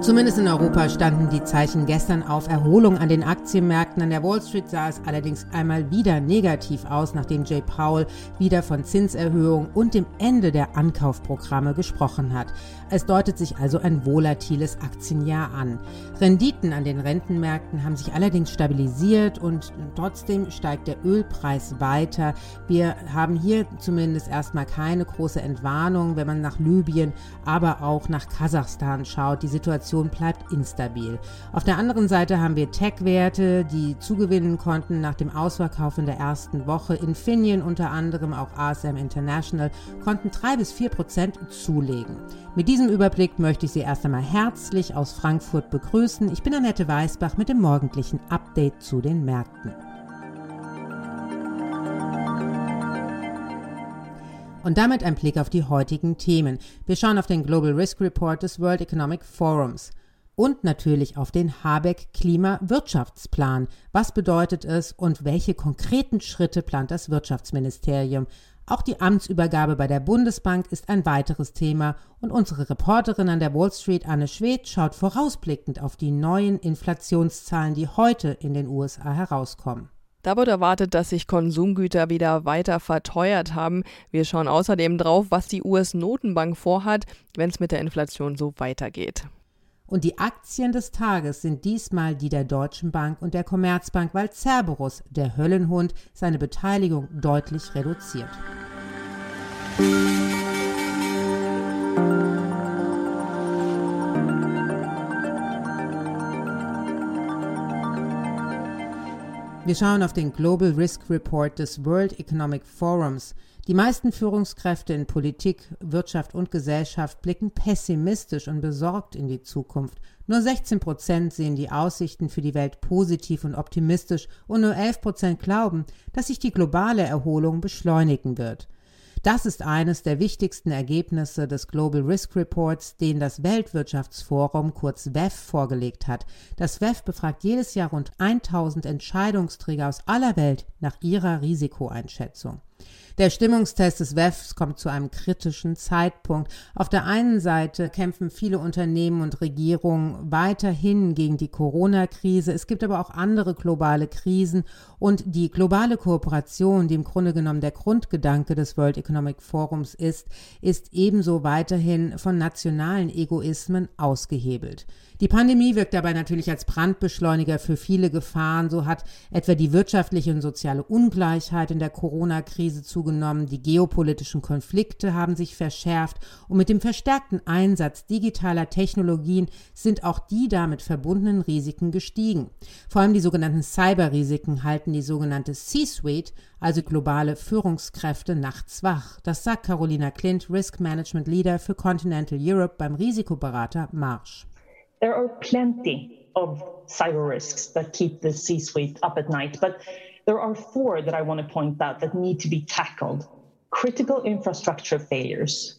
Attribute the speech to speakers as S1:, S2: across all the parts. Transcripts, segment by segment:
S1: Zumindest in Europa standen die Zeichen gestern auf Erholung an den Aktienmärkten. An der Wall Street sah es allerdings einmal wieder negativ aus, nachdem Jay Powell wieder von Zinserhöhung und dem Ende der Ankaufprogramme gesprochen hat. Es deutet sich also ein volatiles Aktienjahr an. Renditen an den Rentenmärkten haben sich allerdings stabilisiert und trotzdem steigt der Ölpreis weiter. Wir haben hier zumindest erstmal keine große Entwarnung, wenn man nach Libyen, aber auch nach Kasachstan schaut. Die Situation Situation bleibt instabil. Auf der anderen Seite haben wir Tech-Werte, die zugewinnen konnten nach dem Ausverkauf in der ersten Woche. Infineon unter anderem, auch ASM International, konnten drei bis vier Prozent zulegen. Mit diesem Überblick möchte ich Sie erst einmal herzlich aus Frankfurt begrüßen. Ich bin Annette Weißbach mit dem morgendlichen Update zu den Märkten. Und damit ein Blick auf die heutigen Themen. Wir schauen auf den Global Risk Report des World Economic Forums und natürlich auf den Habeck Klimawirtschaftsplan. Was bedeutet es und welche konkreten Schritte plant das Wirtschaftsministerium? Auch die Amtsübergabe bei der Bundesbank ist ein weiteres Thema und unsere Reporterin an der Wall Street, Anne Schwedt, schaut vorausblickend auf die neuen Inflationszahlen, die heute in den USA herauskommen.
S2: Da wird erwartet, dass sich Konsumgüter wieder weiter verteuert haben. Wir schauen außerdem drauf, was die US-Notenbank vorhat, wenn es mit der Inflation so weitergeht.
S1: Und die Aktien des Tages sind diesmal die der Deutschen Bank und der Commerzbank, weil Cerberus, der Höllenhund, seine Beteiligung deutlich reduziert. Wir schauen auf den Global Risk Report des World Economic Forums. Die meisten Führungskräfte in Politik, Wirtschaft und Gesellschaft blicken pessimistisch und besorgt in die Zukunft. Nur 16 Prozent sehen die Aussichten für die Welt positiv und optimistisch und nur 11 Prozent glauben, dass sich die globale Erholung beschleunigen wird. Das ist eines der wichtigsten Ergebnisse des Global Risk Reports, den das Weltwirtschaftsforum kurz WEF vorgelegt hat. Das WEF befragt jedes Jahr rund 1000 Entscheidungsträger aus aller Welt nach ihrer Risikoeinschätzung. Der Stimmungstest des WEFs kommt zu einem kritischen Zeitpunkt. Auf der einen Seite kämpfen viele Unternehmen und Regierungen weiterhin gegen die Corona-Krise. Es gibt aber auch andere globale Krisen und die globale Kooperation, die im Grunde genommen der Grundgedanke des World Economic Forums ist, ist ebenso weiterhin von nationalen Egoismen ausgehebelt. Die Pandemie wirkt dabei natürlich als Brandbeschleuniger für viele Gefahren. So hat etwa die wirtschaftliche und soziale Ungleichheit in der Corona-Krise zugenommen, die geopolitischen Konflikte haben sich verschärft und mit dem verstärkten Einsatz digitaler Technologien sind auch die damit verbundenen Risiken gestiegen. Vor allem die sogenannten Cyberrisiken halten die sogenannte C-Suite, also globale Führungskräfte, nachts wach. Das sagt Carolina Clint, Risk Management Leader für Continental Europe beim Risikoberater Marsh.
S3: there are plenty of cyber risks that keep the C suite up at night, but there are four that I want to point out that need to be tackled critical infrastructure failures,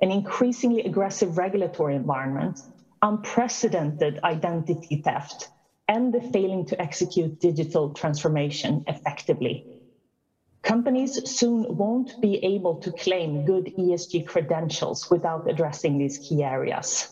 S3: an increasingly aggressive regulatory environment, unprecedented identity theft, and the failing to execute digital transformation effectively. Companies soon won't be able to claim good ESG credentials without addressing these key areas.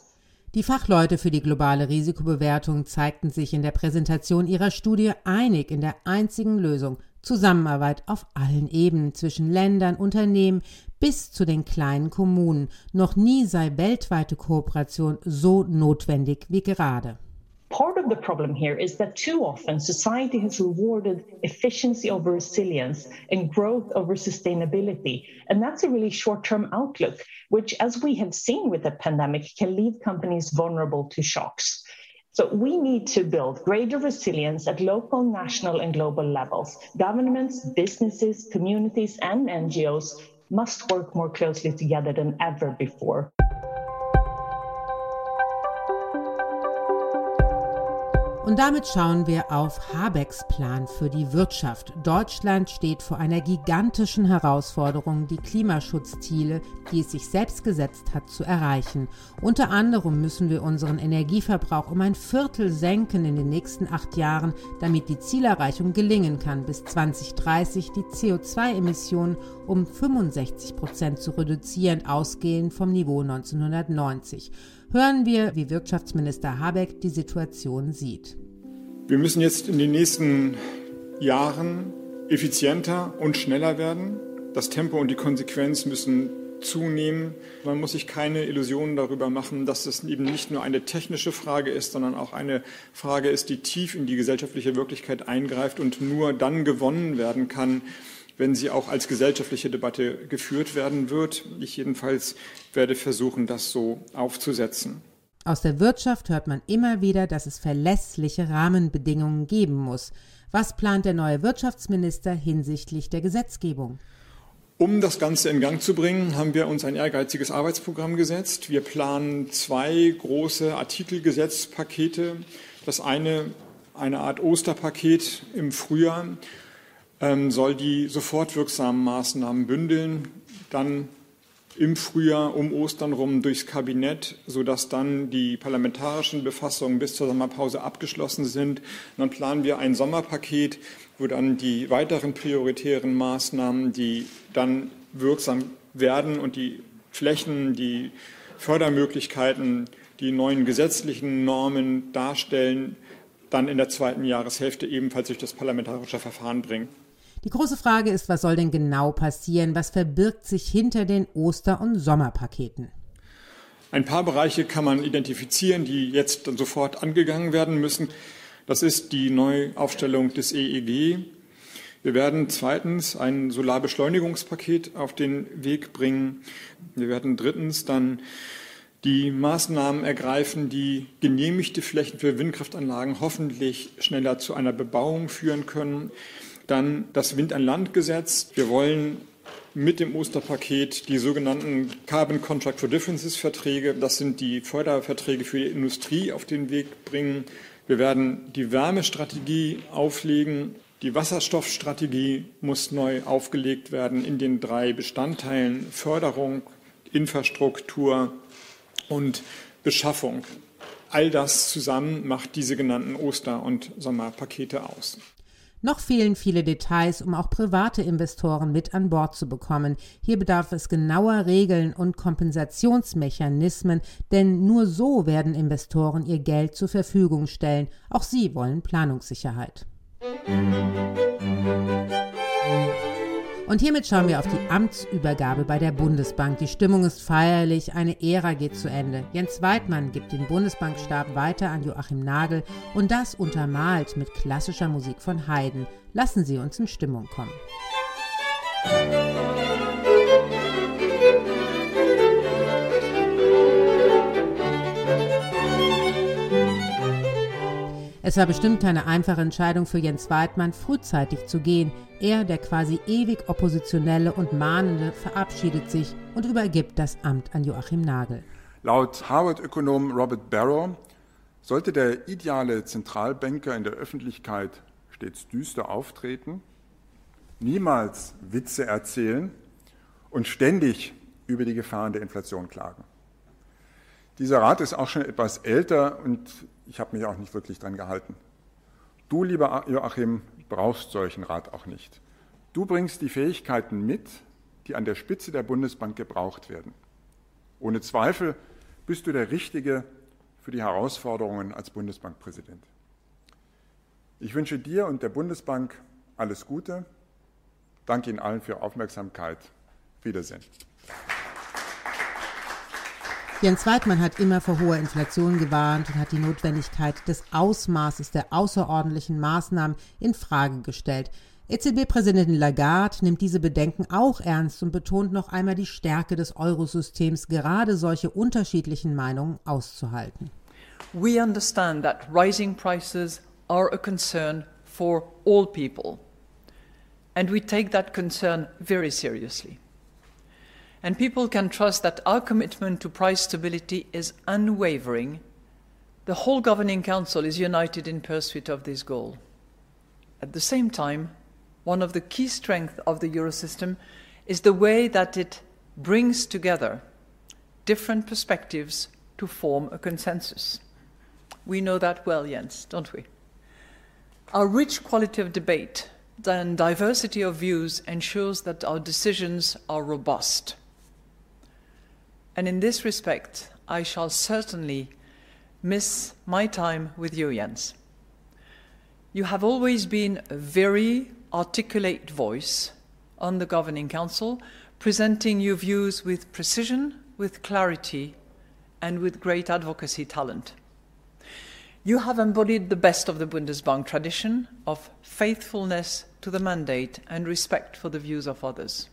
S1: Die Fachleute für die globale Risikobewertung zeigten sich in der Präsentation ihrer Studie einig in der einzigen Lösung Zusammenarbeit auf allen Ebenen zwischen Ländern, Unternehmen bis zu den kleinen Kommunen. Noch nie sei weltweite Kooperation so notwendig wie gerade.
S3: Part of the problem here is that too often society has rewarded efficiency over resilience and growth over sustainability. And that's a really short term outlook, which, as we have seen with the pandemic, can leave companies vulnerable to shocks. So we need to build greater resilience at local, national, and global levels. Governments, businesses, communities, and NGOs must work more closely together than ever before.
S1: Und damit schauen wir auf Habecks Plan für die Wirtschaft. Deutschland steht vor einer gigantischen Herausforderung, die Klimaschutzziele, die es sich selbst gesetzt hat, zu erreichen. Unter anderem müssen wir unseren Energieverbrauch um ein Viertel senken in den nächsten acht Jahren, damit die Zielerreichung gelingen kann, bis 2030 die CO2-Emissionen um 65 Prozent zu reduzieren, ausgehend vom Niveau 1990 hören wir, wie Wirtschaftsminister Habeck die Situation sieht.
S4: Wir müssen jetzt in den nächsten Jahren effizienter und schneller werden. Das Tempo und die Konsequenz müssen zunehmen. Man muss sich keine Illusionen darüber machen, dass es eben nicht nur eine technische Frage ist, sondern auch eine Frage ist, die tief in die gesellschaftliche Wirklichkeit eingreift und nur dann gewonnen werden kann, wenn sie auch als gesellschaftliche Debatte geführt werden wird. Ich jedenfalls werde versuchen, das so aufzusetzen.
S1: Aus der Wirtschaft hört man immer wieder, dass es verlässliche Rahmenbedingungen geben muss. Was plant der neue Wirtschaftsminister hinsichtlich der Gesetzgebung?
S4: Um das Ganze in Gang zu bringen, haben wir uns ein ehrgeiziges Arbeitsprogramm gesetzt. Wir planen zwei große Artikelgesetzpakete. Das eine, eine Art Osterpaket im Frühjahr, soll die sofort wirksamen Maßnahmen bündeln, dann im Frühjahr um Ostern rum durchs Kabinett, sodass dann die parlamentarischen Befassungen bis zur Sommerpause abgeschlossen sind. Und dann planen wir ein Sommerpaket, wo dann die weiteren prioritären Maßnahmen, die dann wirksam werden und die Flächen, die Fördermöglichkeiten, die neuen gesetzlichen Normen darstellen, dann in der zweiten Jahreshälfte ebenfalls durch das parlamentarische Verfahren bringen.
S1: Die große Frage ist, was soll denn genau passieren? Was verbirgt sich hinter den Oster- und Sommerpaketen?
S4: Ein paar Bereiche kann man identifizieren, die jetzt dann sofort angegangen werden müssen. Das ist die Neuaufstellung des EEG. Wir werden zweitens ein Solarbeschleunigungspaket auf den Weg bringen. Wir werden drittens dann die Maßnahmen ergreifen, die genehmigte Flächen für Windkraftanlagen hoffentlich schneller zu einer Bebauung führen können. Dann das Wind-an-Land-Gesetz. Wir wollen mit dem Osterpaket die sogenannten Carbon Contract for Differences Verträge, das sind die Förderverträge für die Industrie, auf den Weg bringen. Wir werden die Wärmestrategie auflegen. Die Wasserstoffstrategie muss neu aufgelegt werden in den drei Bestandteilen Förderung, Infrastruktur und Beschaffung. All das zusammen macht diese genannten Oster- und Sommerpakete aus.
S1: Noch fehlen viele Details, um auch private Investoren mit an Bord zu bekommen. Hier bedarf es genauer Regeln und Kompensationsmechanismen, denn nur so werden Investoren ihr Geld zur Verfügung stellen. Auch sie wollen Planungssicherheit. Musik und hiermit schauen wir auf die Amtsübergabe bei der Bundesbank. Die Stimmung ist feierlich, eine Ära geht zu Ende. Jens Weidmann gibt den Bundesbankstab weiter an Joachim Nagel und das untermalt mit klassischer Musik von Haydn. Lassen Sie uns in Stimmung kommen. Es war bestimmt keine einfache Entscheidung für Jens Weidmann, frühzeitig zu gehen. Er, der quasi ewig Oppositionelle und Mahnende, verabschiedet sich und übergibt das Amt an Joachim Nagel.
S5: Laut Harvard-Ökonom Robert Barrow sollte der ideale Zentralbanker in der Öffentlichkeit stets düster auftreten, niemals Witze erzählen und ständig über die Gefahren der Inflation klagen. Dieser Rat ist auch schon etwas älter und ich habe mich auch nicht wirklich dran gehalten. Du, lieber Joachim, brauchst solchen Rat auch nicht. Du bringst die Fähigkeiten mit, die an der Spitze der Bundesbank gebraucht werden. Ohne Zweifel bist du der Richtige für die Herausforderungen als Bundesbankpräsident. Ich wünsche dir und der Bundesbank alles Gute. Danke Ihnen allen für Ihre Aufmerksamkeit. Wiedersehen.
S1: Jens Weidmann hat immer vor hoher Inflation gewarnt und hat die Notwendigkeit des Ausmaßes der außerordentlichen Maßnahmen in Frage gestellt. EZB-Präsidentin Lagarde nimmt diese Bedenken auch ernst und betont noch einmal die Stärke des Eurosystems, gerade solche unterschiedlichen Meinungen auszuhalten.
S6: We understand that rising prices are a concern for all people. And we take that concern very seriously. And people can trust that our commitment to price stability is unwavering, The whole Governing Council is united in pursuit of this goal. At the same time, one of the key strengths of the Eurosystem is the way that it brings together different perspectives to form a consensus. We know that well, Jens, don't we? Our rich quality of debate and diversity of views ensures that our decisions are robust. And in this respect, I shall certainly miss my time with you, Jens. You have always been a very articulate voice on the Governing Council, presenting your views with precision, with clarity, and with great advocacy talent. You have embodied the best of the Bundesbank tradition of faithfulness to the mandate and respect for the views of others.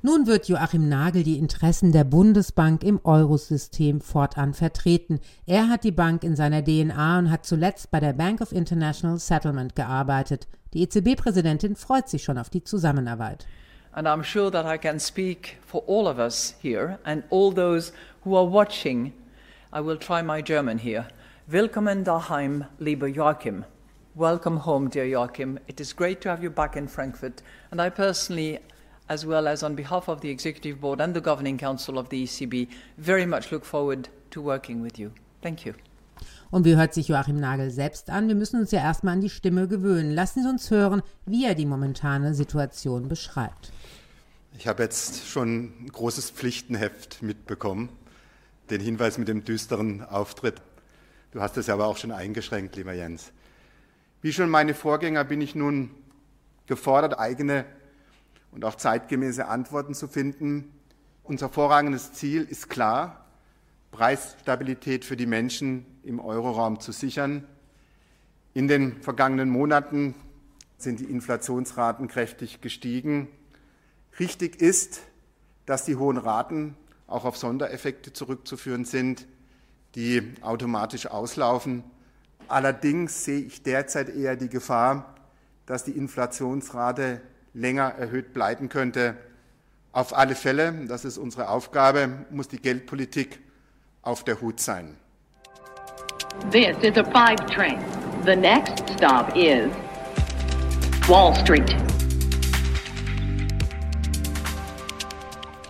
S1: Nun wird Joachim Nagel die Interessen der Bundesbank im Eurosystem fortan vertreten. Er hat die Bank in seiner DNA und hat zuletzt bei der Bank of International Settlement gearbeitet. Die EZB-Präsidentin freut sich schon auf die Zusammenarbeit.
S6: And I'm sure that I can speak for all of us here and all those who are watching. I will try my German here. Willkommen daheim, lieber Joachim. Welcome home, dear Joachim. It is great to have you back in Frankfurt. And I personally as well as on behalf of the Executive Board and the Governing Council of the ECB, very much look forward to working with you. Thank you.
S1: Und wie hört sich Joachim Nagel selbst an? Wir müssen uns ja erstmal an die Stimme gewöhnen. Lassen Sie uns hören, wie er die momentane Situation beschreibt.
S7: Ich habe jetzt schon ein großes Pflichtenheft mitbekommen. Den Hinweis mit dem düsteren Auftritt. Du hast es aber auch schon eingeschränkt, lieber Jens. Wie schon meine Vorgänger bin ich nun gefordert, eigene und auch zeitgemäße Antworten zu finden. Unser vorrangiges Ziel ist klar, Preisstabilität für die Menschen im Euroraum zu sichern. In den vergangenen Monaten sind die Inflationsraten kräftig gestiegen. Richtig ist, dass die hohen Raten auch auf Sondereffekte zurückzuführen sind, die automatisch auslaufen. Allerdings sehe ich derzeit eher die Gefahr, dass die Inflationsrate länger erhöht bleiben könnte. Auf alle Fälle, das ist unsere Aufgabe, muss die Geldpolitik auf der Hut sein.
S8: This is a five train. The next stop is Wall Street.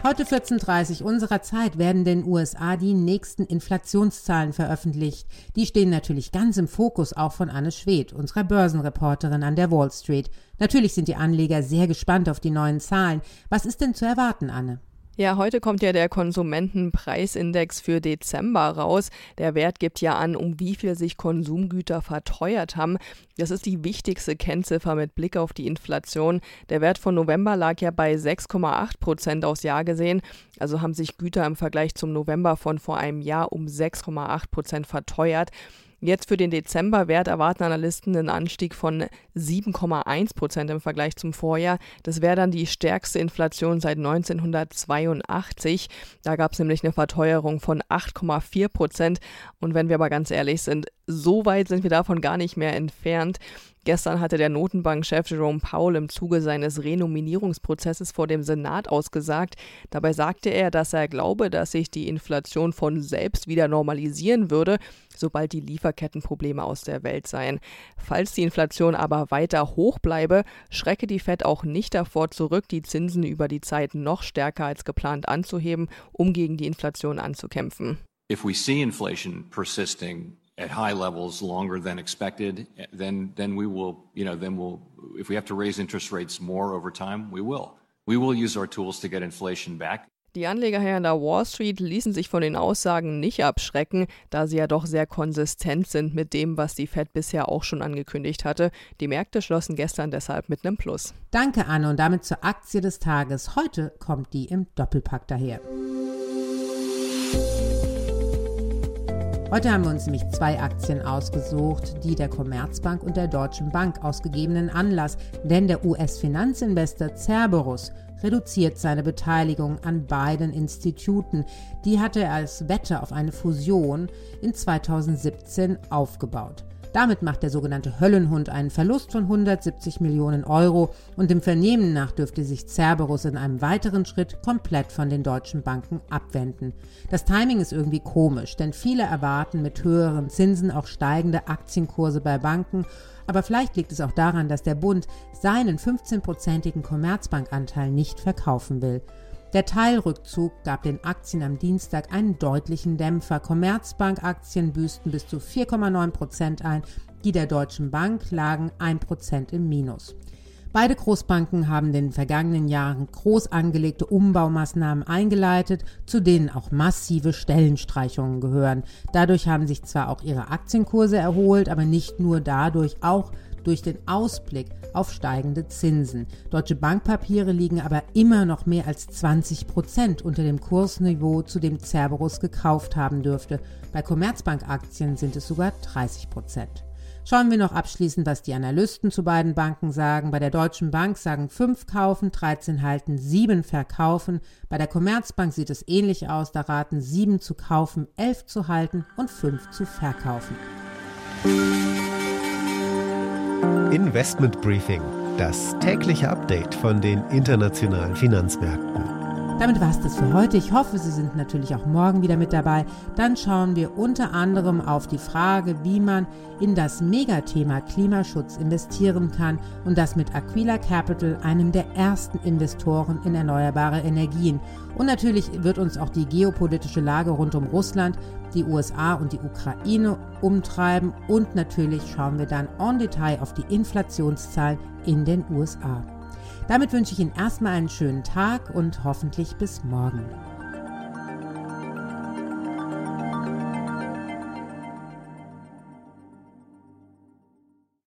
S1: Heute 14.30 unserer Zeit werden den USA die nächsten Inflationszahlen veröffentlicht. Die stehen natürlich ganz im Fokus auch von Anne Schwedt, unserer Börsenreporterin an der Wall Street. Natürlich sind die Anleger sehr gespannt auf die neuen Zahlen. Was ist denn zu erwarten, Anne?
S2: Ja, heute kommt ja der Konsumentenpreisindex für Dezember raus. Der Wert gibt ja an, um wie viel sich Konsumgüter verteuert haben. Das ist die wichtigste Kennziffer mit Blick auf die Inflation. Der Wert von November lag ja bei 6,8 Prozent aufs Jahr gesehen. Also haben sich Güter im Vergleich zum November von vor einem Jahr um 6,8 Prozent verteuert. Jetzt für den Dezemberwert erwarten Analysten einen Anstieg von 7,1 Prozent im Vergleich zum Vorjahr. Das wäre dann die stärkste Inflation seit 1982. Da gab es nämlich eine Verteuerung von 8,4 Prozent. Und wenn wir aber ganz ehrlich sind, so weit sind wir davon gar nicht mehr entfernt. Gestern hatte der Notenbankchef Jerome Powell im Zuge seines Renominierungsprozesses vor dem Senat ausgesagt. Dabei sagte er, dass er glaube, dass sich die Inflation von selbst wieder normalisieren würde, sobald die Lieferkettenprobleme aus der Welt seien. Falls die Inflation aber weiter hoch bleibe, schrecke die Fed auch nicht davor zurück, die Zinsen über die Zeit noch stärker als geplant anzuheben, um gegen die Inflation anzukämpfen.
S9: If we see inflation persisting at high levels longer than expected, then then we will, you know, then we'll if we have to raise interest rates more over time, we will. We will use our tools to get inflation back.
S2: Die Anleger hier an der Wall Street ließen sich von den Aussagen nicht abschrecken, da sie ja doch sehr konsistent sind mit dem, was die Fed bisher auch schon angekündigt hatte. Die Märkte schlossen gestern deshalb mit einem Plus.
S1: Danke, Anne, und damit zur Aktie des Tages. Heute kommt die im Doppelpack daher. Heute haben wir uns nämlich zwei Aktien ausgesucht, die der Commerzbank und der Deutschen Bank ausgegebenen Anlass, denn der US-Finanzinvestor Cerberus reduziert seine Beteiligung an beiden Instituten. Die hatte er als Wette auf eine Fusion in 2017 aufgebaut. Damit macht der sogenannte Höllenhund einen Verlust von 170 Millionen Euro und dem Vernehmen nach dürfte sich Cerberus in einem weiteren Schritt komplett von den deutschen Banken abwenden. Das Timing ist irgendwie komisch, denn viele erwarten mit höheren Zinsen auch steigende Aktienkurse bei Banken, aber vielleicht liegt es auch daran, dass der Bund seinen 15-prozentigen Commerzbankanteil nicht verkaufen will. Der Teilrückzug gab den Aktien am Dienstag einen deutlichen Dämpfer. Commerzbank-Aktien büßten bis zu 4,9 Prozent ein, die der Deutschen Bank lagen 1 Prozent im Minus. Beide Großbanken haben in den vergangenen Jahren groß angelegte Umbaumaßnahmen eingeleitet, zu denen auch massive Stellenstreichungen gehören. Dadurch haben sich zwar auch ihre Aktienkurse erholt, aber nicht nur dadurch, auch durch den Ausblick auf steigende Zinsen. Deutsche Bankpapiere liegen aber immer noch mehr als 20 Prozent unter dem Kursniveau, zu dem Cerberus gekauft haben dürfte. Bei Commerzbank-Aktien sind es sogar 30 Prozent. Schauen wir noch abschließend, was die Analysten zu beiden Banken sagen. Bei der Deutschen Bank sagen 5 kaufen, 13 halten, 7 verkaufen. Bei der Commerzbank sieht es ähnlich aus. Da raten 7 zu kaufen, 11 zu halten und 5 zu verkaufen.
S10: Investment Briefing, das tägliche Update von den internationalen Finanzmärkten.
S1: Damit war es das für heute. Ich hoffe, Sie sind natürlich auch morgen wieder mit dabei. Dann schauen wir unter anderem auf die Frage, wie man in das Megathema Klimaschutz investieren kann und das mit Aquila Capital, einem der ersten Investoren in erneuerbare Energien. Und natürlich wird uns auch die geopolitische Lage rund um Russland, die USA und die Ukraine umtreiben. Und natürlich schauen wir dann en Detail auf die Inflationszahlen in den USA. Damit wünsche ich Ihnen erstmal einen schönen Tag und hoffentlich bis morgen.